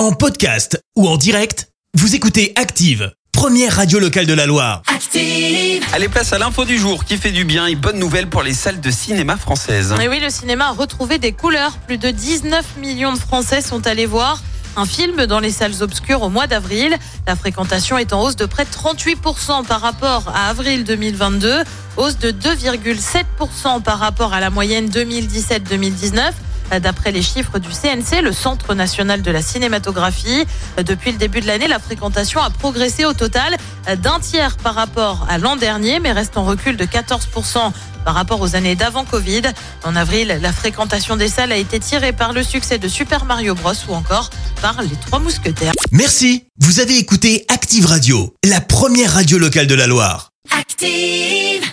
En podcast ou en direct, vous écoutez Active, première radio locale de la Loire. Active. Allez, place à l'info du jour qui fait du bien et bonne nouvelle pour les salles de cinéma françaises. Et oui, le cinéma a retrouvé des couleurs. Plus de 19 millions de Français sont allés voir un film dans les salles obscures au mois d'avril. La fréquentation est en hausse de près de 38% par rapport à avril 2022, hausse de 2,7% par rapport à la moyenne 2017-2019. D'après les chiffres du CNC, le Centre national de la cinématographie, depuis le début de l'année, la fréquentation a progressé au total d'un tiers par rapport à l'an dernier, mais reste en recul de 14% par rapport aux années d'avant Covid. En avril, la fréquentation des salles a été tirée par le succès de Super Mario Bros ou encore par les Trois Mousquetaires. Merci, vous avez écouté Active Radio, la première radio locale de la Loire. Active.